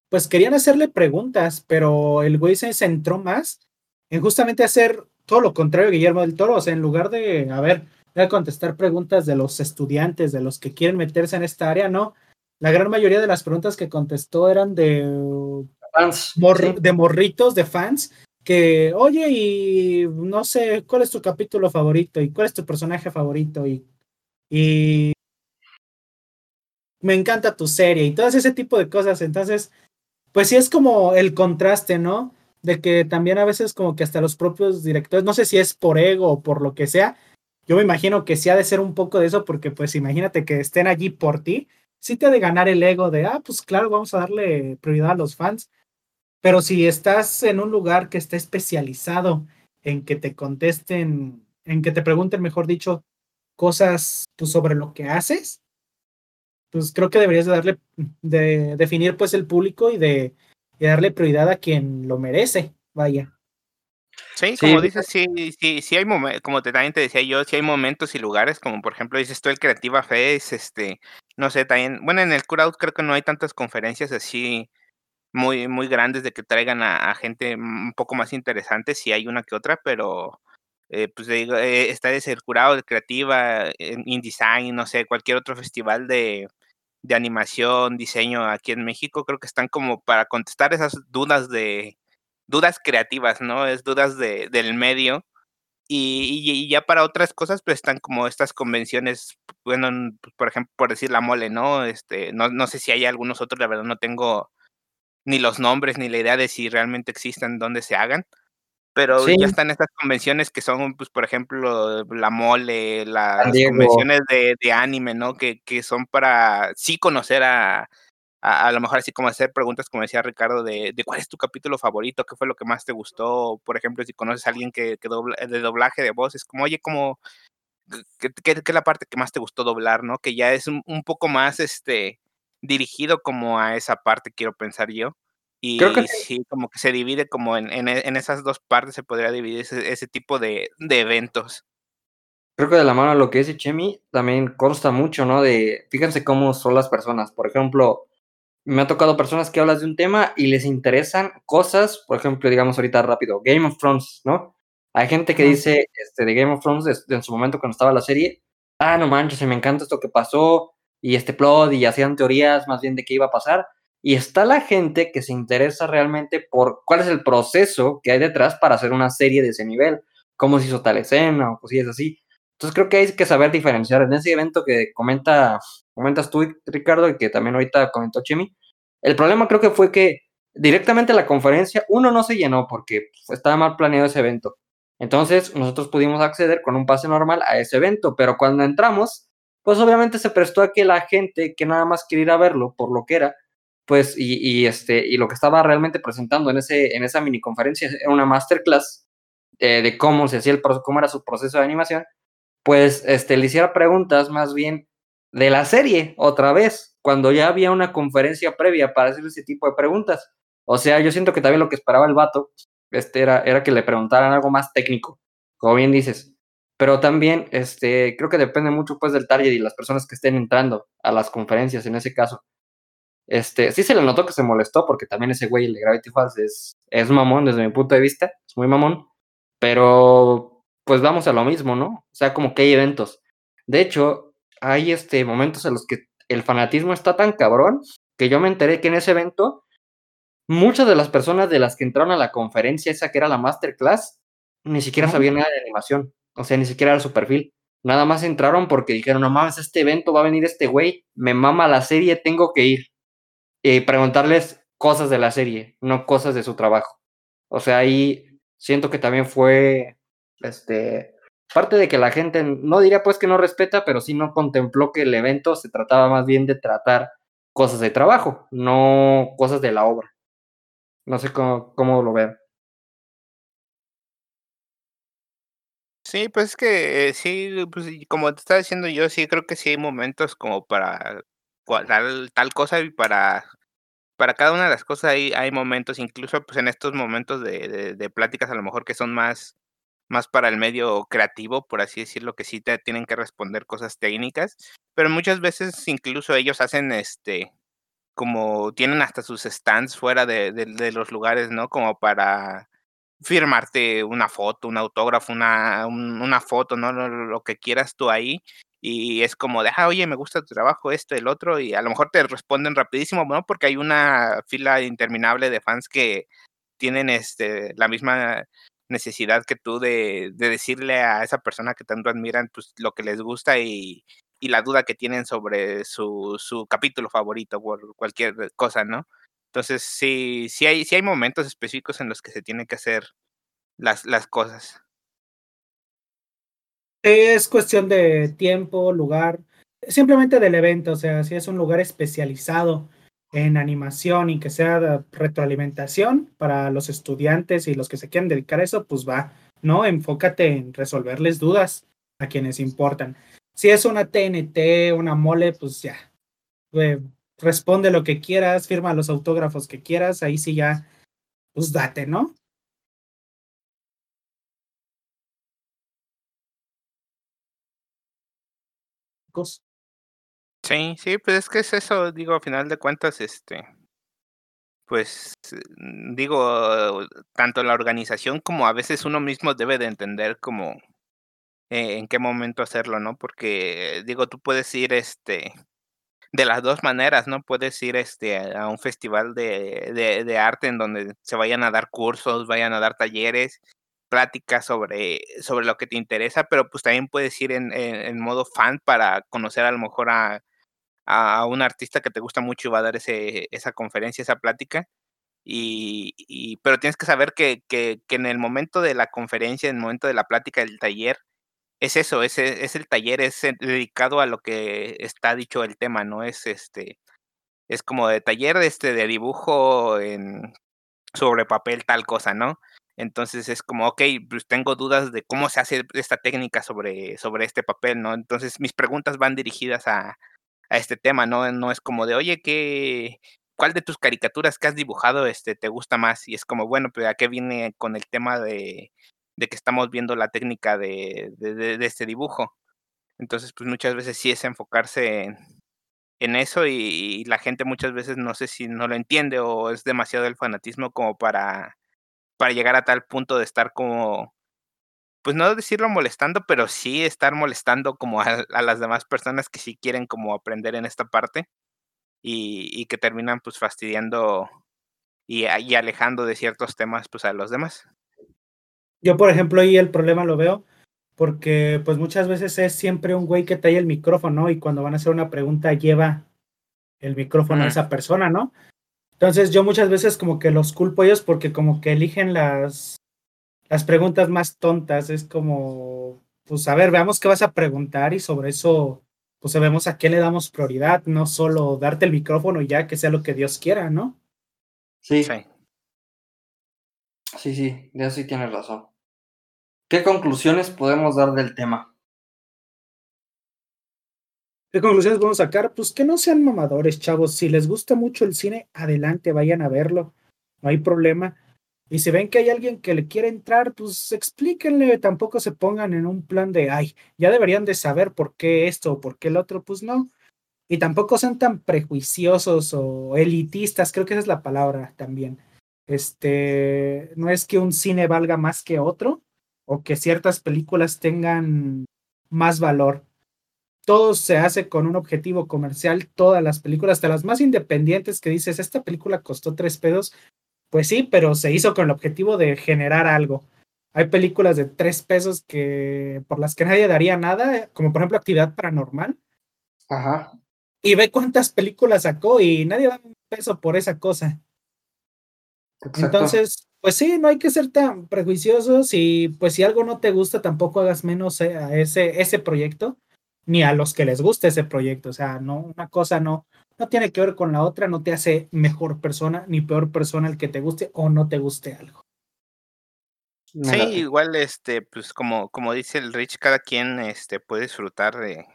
pues querían hacerle preguntas, pero el güey se centró más en justamente hacer todo lo contrario Guillermo del Toro, o sea, en lugar de, a ver, voy a contestar preguntas de los estudiantes, de los que quieren meterse en esta área, no, la gran mayoría de las preguntas que contestó eran de fans, de morritos, de fans, que, oye, y no sé, ¿cuál es tu capítulo favorito? ¿Y cuál es tu personaje favorito? Y, y me encanta tu serie y todo ese tipo de cosas. Entonces, pues sí es como el contraste, ¿no? De que también a veces como que hasta los propios directores, no sé si es por ego o por lo que sea, yo me imagino que sí ha de ser un poco de eso, porque pues imagínate que estén allí por ti sí te ha de ganar el ego de, ah, pues claro, vamos a darle prioridad a los fans. Pero si estás en un lugar que está especializado en que te contesten, en que te pregunten, mejor dicho, cosas pues, sobre lo que haces, pues creo que deberías de darle, de definir pues el público y de, de darle prioridad a quien lo merece, vaya. Sí, como dices, sí, sí, sí hay momentos, como te, también te decía yo, sí hay momentos y lugares, como por ejemplo dices tú el Creativa Fest, este, no sé, también, bueno, en el Crowd creo que no hay tantas conferencias así muy, muy grandes de que traigan a, gente un poco más interesante, si hay una que otra, pero eh, pues digo, eh, está ese el Curado de Creativa, InDesign, no sé, cualquier otro festival de, de animación, diseño aquí en México, creo que están como para contestar esas dudas de dudas creativas, ¿no? Es dudas de, del medio. Y, ya para otras cosas, pues están como estas convenciones, bueno, por ejemplo, por decir la mole, ¿no? Este, no, no sé si hay algunos otros, la verdad no tengo ni los nombres ni la idea de si realmente existen, dónde se hagan. Pero ya están estas convenciones que son, pues, por ejemplo, la mole, las convenciones de, de, anime, ¿no? Que, que son para sí conocer a, a, lo mejor así como hacer preguntas, como decía Ricardo, de, de, cuál es tu capítulo favorito, qué fue lo que más te gustó. Por ejemplo, si conoces a alguien que, que de doblaje de voz, es como, oye, como, ¿qué, qué, es la parte que más te gustó doblar, no? Que ya es un, un poco más, este, dirigido como a esa parte, quiero pensar yo. Y Creo que sí, como que se divide como en, en, en esas dos partes se podría dividir ese, ese tipo de, de, eventos. Creo que de la mano lo que dice Chemi también consta mucho, ¿no? De, fíjense cómo son las personas. Por ejemplo, me ha tocado personas que hablas de un tema y les interesan cosas, por ejemplo, digamos ahorita rápido, Game of Thrones, ¿no? Hay gente que dice este, de Game of Thrones en su momento cuando estaba la serie, ah, no manches, me encanta esto que pasó y este plot y hacían teorías más bien de qué iba a pasar y está la gente que se interesa realmente por cuál es el proceso que hay detrás para hacer una serie de ese nivel, cómo se hizo tal escena o cosillas así. Entonces creo que hay que saber diferenciar. En ese evento que comenta, comentas tú, Ricardo, y que también ahorita comentó Chemi, el problema creo que fue que directamente la conferencia, uno no se llenó porque estaba mal planeado ese evento. Entonces nosotros pudimos acceder con un pase normal a ese evento, pero cuando entramos, pues obviamente se prestó a que la gente que nada más quería ir a verlo por lo que era, pues, y, este, y lo que estaba realmente presentando en, ese, en esa mini conferencia era una masterclass eh, de cómo se hacía el cómo era su proceso de animación, pues este, le hiciera preguntas más bien de la serie otra vez, cuando ya había una conferencia previa para hacer ese tipo de preguntas. O sea, yo siento que también lo que esperaba el vato este, era, era que le preguntaran algo más técnico, como bien dices. Pero también este, creo que depende mucho pues del target y las personas que estén entrando a las conferencias en ese caso. Este, sí se le notó que se molestó porque también ese güey, el de Gravity Falls, es, es mamón desde mi punto de vista, es muy mamón, pero pues vamos a lo mismo, ¿no? O sea, como que hay eventos. De hecho, hay este, momentos en los que el fanatismo está tan cabrón que yo me enteré que en ese evento muchas de las personas de las que entraron a la conferencia esa que era la masterclass ni siquiera sabían nada de animación, o sea, ni siquiera era su perfil. Nada más entraron porque dijeron, no mames, este evento va a venir este güey, me mama la serie, tengo que ir y preguntarles cosas de la serie, no cosas de su trabajo. O sea, ahí siento que también fue este parte de que la gente no diría pues que no respeta, pero sí no contempló que el evento se trataba más bien de tratar cosas de trabajo, no cosas de la obra. No sé cómo, cómo lo vean. Sí, pues es que eh, sí, pues como te estaba diciendo yo, sí creo que sí hay momentos como para tal, tal cosa y para, para cada una de las cosas hay, hay momentos, incluso pues en estos momentos de, de, pláticas a lo mejor que son más, más para el medio creativo, por así decirlo, que sí te tienen que responder cosas técnicas, pero muchas veces incluso ellos hacen este como tienen hasta sus stands fuera de, de, los lugares, ¿no? Como para firmarte una foto, un autógrafo, una, una foto, ¿no? lo, que quieras tú ahí y es como de, ah, oye, me gusta tu trabajo, esto, el otro, y a lo mejor te responden rapidísimo, ¿no? Porque hay una fila interminable de fans que tienen este, la misma necesidad que tú de, de decirle a esa persona que tanto admiran pues, lo que les gusta y, y la duda que tienen sobre su, su capítulo favorito por cualquier cosa, ¿no? Entonces, sí, sí hay, sí hay momentos específicos en los que se tienen que hacer las, las cosas. Es cuestión de tiempo, lugar, simplemente del evento, o sea, si es un lugar especializado en animación y que sea retroalimentación para los estudiantes y los que se quieran dedicar a eso, pues va, ¿no? Enfócate en resolverles dudas a quienes importan. Si es una TNT, una mole, pues ya, responde lo que quieras, firma los autógrafos que quieras, ahí sí ya, pues date, ¿no? Sí, sí, pues es que es eso, digo, a final de cuentas, este, pues, mm, digo, tanto la organización como a veces uno mismo debe de entender como eh, en qué momento hacerlo, ¿no? Porque, digo, tú puedes ir, este, de las dos maneras, ¿no? Puedes ir este, a un festival de, de, arte en donde se vayan a dar cursos, vayan a dar talleres, pláticas sobre, sobre lo que te interesa, pero pues también puedes ir en, en, modo fan para conocer a lo mejor a, a, un artista que te gusta mucho y va a dar ese, esa conferencia, esa plática. Y, pero tienes que saber que, que, en el momento de la conferencia, en el momento de la plática, del taller, es eso, es, es el taller, es dedicado a lo que está dicho el tema, ¿no? Es este, es como de taller este, de dibujo sobre papel, tal cosa, ¿no? Entonces es como, ok, pues tengo dudas de cómo se hace esta técnica sobre, sobre este papel, ¿no? Entonces mis preguntas van dirigidas a, a este tema, ¿no? No es como de, oye, ¿qué, ¿cuál de tus caricaturas que has dibujado este, te gusta más? Y es como, bueno, pues a qué viene con el tema de, de que estamos viendo la técnica de, de, este dibujo. Entonces, pues muchas veces sí es enfocarse en, eso y, la gente muchas veces no sé si no lo entiende o es demasiado el fanatismo como para, para llegar a tal punto de estar como, pues no decirlo molestando, pero sí estar molestando como a, las demás personas que sí quieren como aprender en esta parte y, y que terminan pues fastidiando y, y alejando de ciertos temas pues a los demás. Yo, por ejemplo, ahí el problema lo veo porque pues muchas veces es siempre un güey que trae el micrófono y cuando van a hacer una pregunta lleva el micrófono a esa persona, ¿no? Entonces yo muchas veces como que los culpo a ellos porque como que eligen las, las preguntas más tontas. Es como, pues a ver, veamos qué vas a preguntar y sobre eso pues sabemos a qué le damos prioridad, no solo darte el micrófono y ya que sea lo que Dios quiera, ¿no? Sí. Sí, sí, sí, de eso sí tienes razón. ¿Qué conclusiones podemos dar del tema? ¿Qué conclusiones podemos sacar? Pues que no sean mamadores, chavos. Si les gusta mucho el cine, adelante, vayan a verlo. No hay problema. Y si ven que hay alguien que le quiere entrar, pues explíquenle, tampoco se pongan en un plan de, ay, ya deberían de saber por qué esto o por qué el otro, pues no. Y tampoco sean tan prejuiciosos o elitistas, creo que esa es la palabra también. Este, no es que un cine valga más que otro, o que ciertas películas tengan más valor. Todo se hace con un objetivo comercial, todas las películas, hasta las más independientes que dices, esta película costó tres pesos, pues sí, pero se hizo con el objetivo de generar algo. Hay películas de tres pesos que por las que nadie daría nada, como por ejemplo Actividad Paranormal. Ajá. Y ve cuántas películas sacó y nadie da un peso por esa cosa. Entonces, pues sí, no hay que ser tan prejuiciosos y pues si algo no te gusta, tampoco hagas menos a ese, ese proyecto, ni a los que les guste ese proyecto. O sea, no, una cosa no, no tiene que ver con la otra, no te hace mejor persona ni peor persona el que te guste o no te guste algo. Sí, igual este, pues como, como dice el Rich, cada quien este puede disfrutar de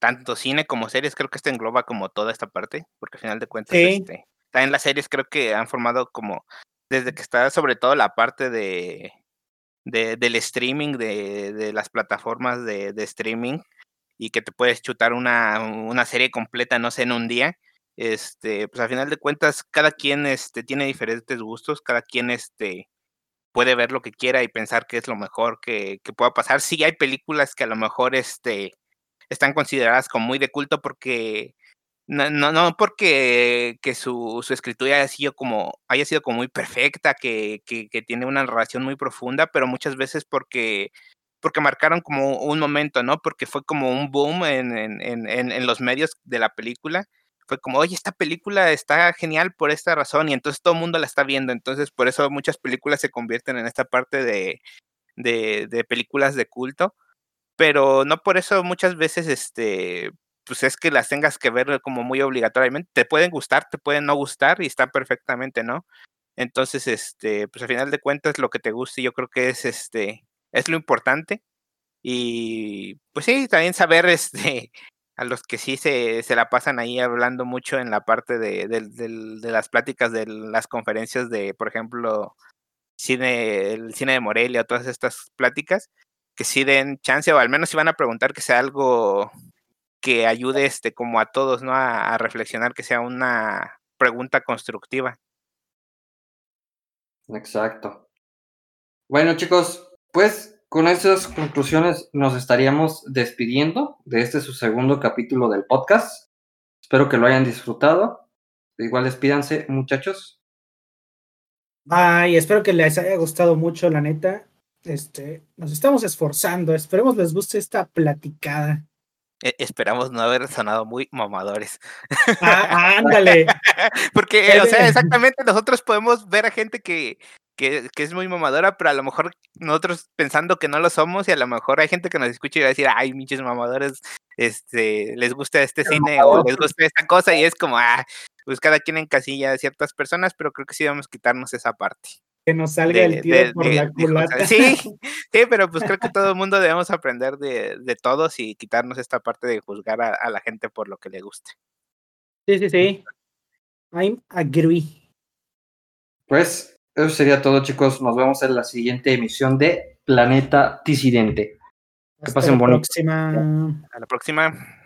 tanto cine como series, creo que esto engloba como toda esta parte, porque al final de cuentas, este, también las series creo que han formado como desde que está sobre todo la parte de, de del streaming, de, de las plataformas de, de, streaming, y que te puedes chutar una, una serie completa, no sé, en un día. Este, pues al final de cuentas, cada quien este, tiene diferentes gustos, cada quien este, puede ver lo que quiera y pensar que es lo mejor que, que pueda pasar. Sí hay películas que a lo mejor este, están consideradas como muy de culto porque no, no, no porque que su, su, escritura haya sido como, haya sido como muy perfecta, que, que, que, tiene una narración muy profunda, pero muchas veces porque, porque marcaron como un momento, ¿no? Porque fue como un boom en, en, en, en los medios de la película. Fue como, oye, esta película está genial por esta razón, y entonces todo el mundo la está viendo. Entonces, por eso muchas películas se convierten en esta parte de, de, de películas de culto. Pero no por eso muchas veces, este, pues es que las tengas que ver como muy obligatoriamente. Te pueden gustar, te pueden no gustar y están perfectamente, ¿no? Entonces, este, pues al final de cuentas lo que te guste yo creo que es este, es lo importante. Y pues sí, también saber este, a los que sí se, se la pasan ahí hablando mucho en la parte de, de, las pláticas de las conferencias de, por ejemplo, cine, el cine de Morelia, todas estas pláticas, que sí den chance, o al menos si van a preguntar que sea algo que ayude este como a todos, ¿no? A, reflexionar, que sea una pregunta constructiva. Exacto. Bueno, chicos, pues con esas conclusiones nos estaríamos despidiendo de este su segundo capítulo del podcast. Espero que lo hayan disfrutado. Igual despídanse, muchachos. Ay, espero que les haya gustado mucho, la neta. Este, nos estamos esforzando. Esperemos les guste esta platicada. E, esperamos no haber sonado muy mamadores. Ah, ándale. Porque, o sea, exactamente nosotros podemos ver a gente que, que, que, es muy mamadora, pero a lo mejor nosotros pensando que no lo somos y a lo mejor hay gente que nos escucha y va a decir, ay, minches mamadores, este, les gusta este cine o les gusta esta cosa y es como, ah, pues cada quien encasilla a ciertas personas, pero creo que sí vamos a quitarnos esa parte. Que nos salga el tiro por la culata. Sí, sí, pero pues creo que todo el mundo debemos aprender de, de todos y quitarnos esta parte de juzgar a, a, la gente por lo que le guste. Sí, sí, sí. I'm agree. Pues eso sería todo, chicos. Nos vemos en la siguiente emisión de Planeta Disidente. Que pasen bonito. Próxima. A la próxima.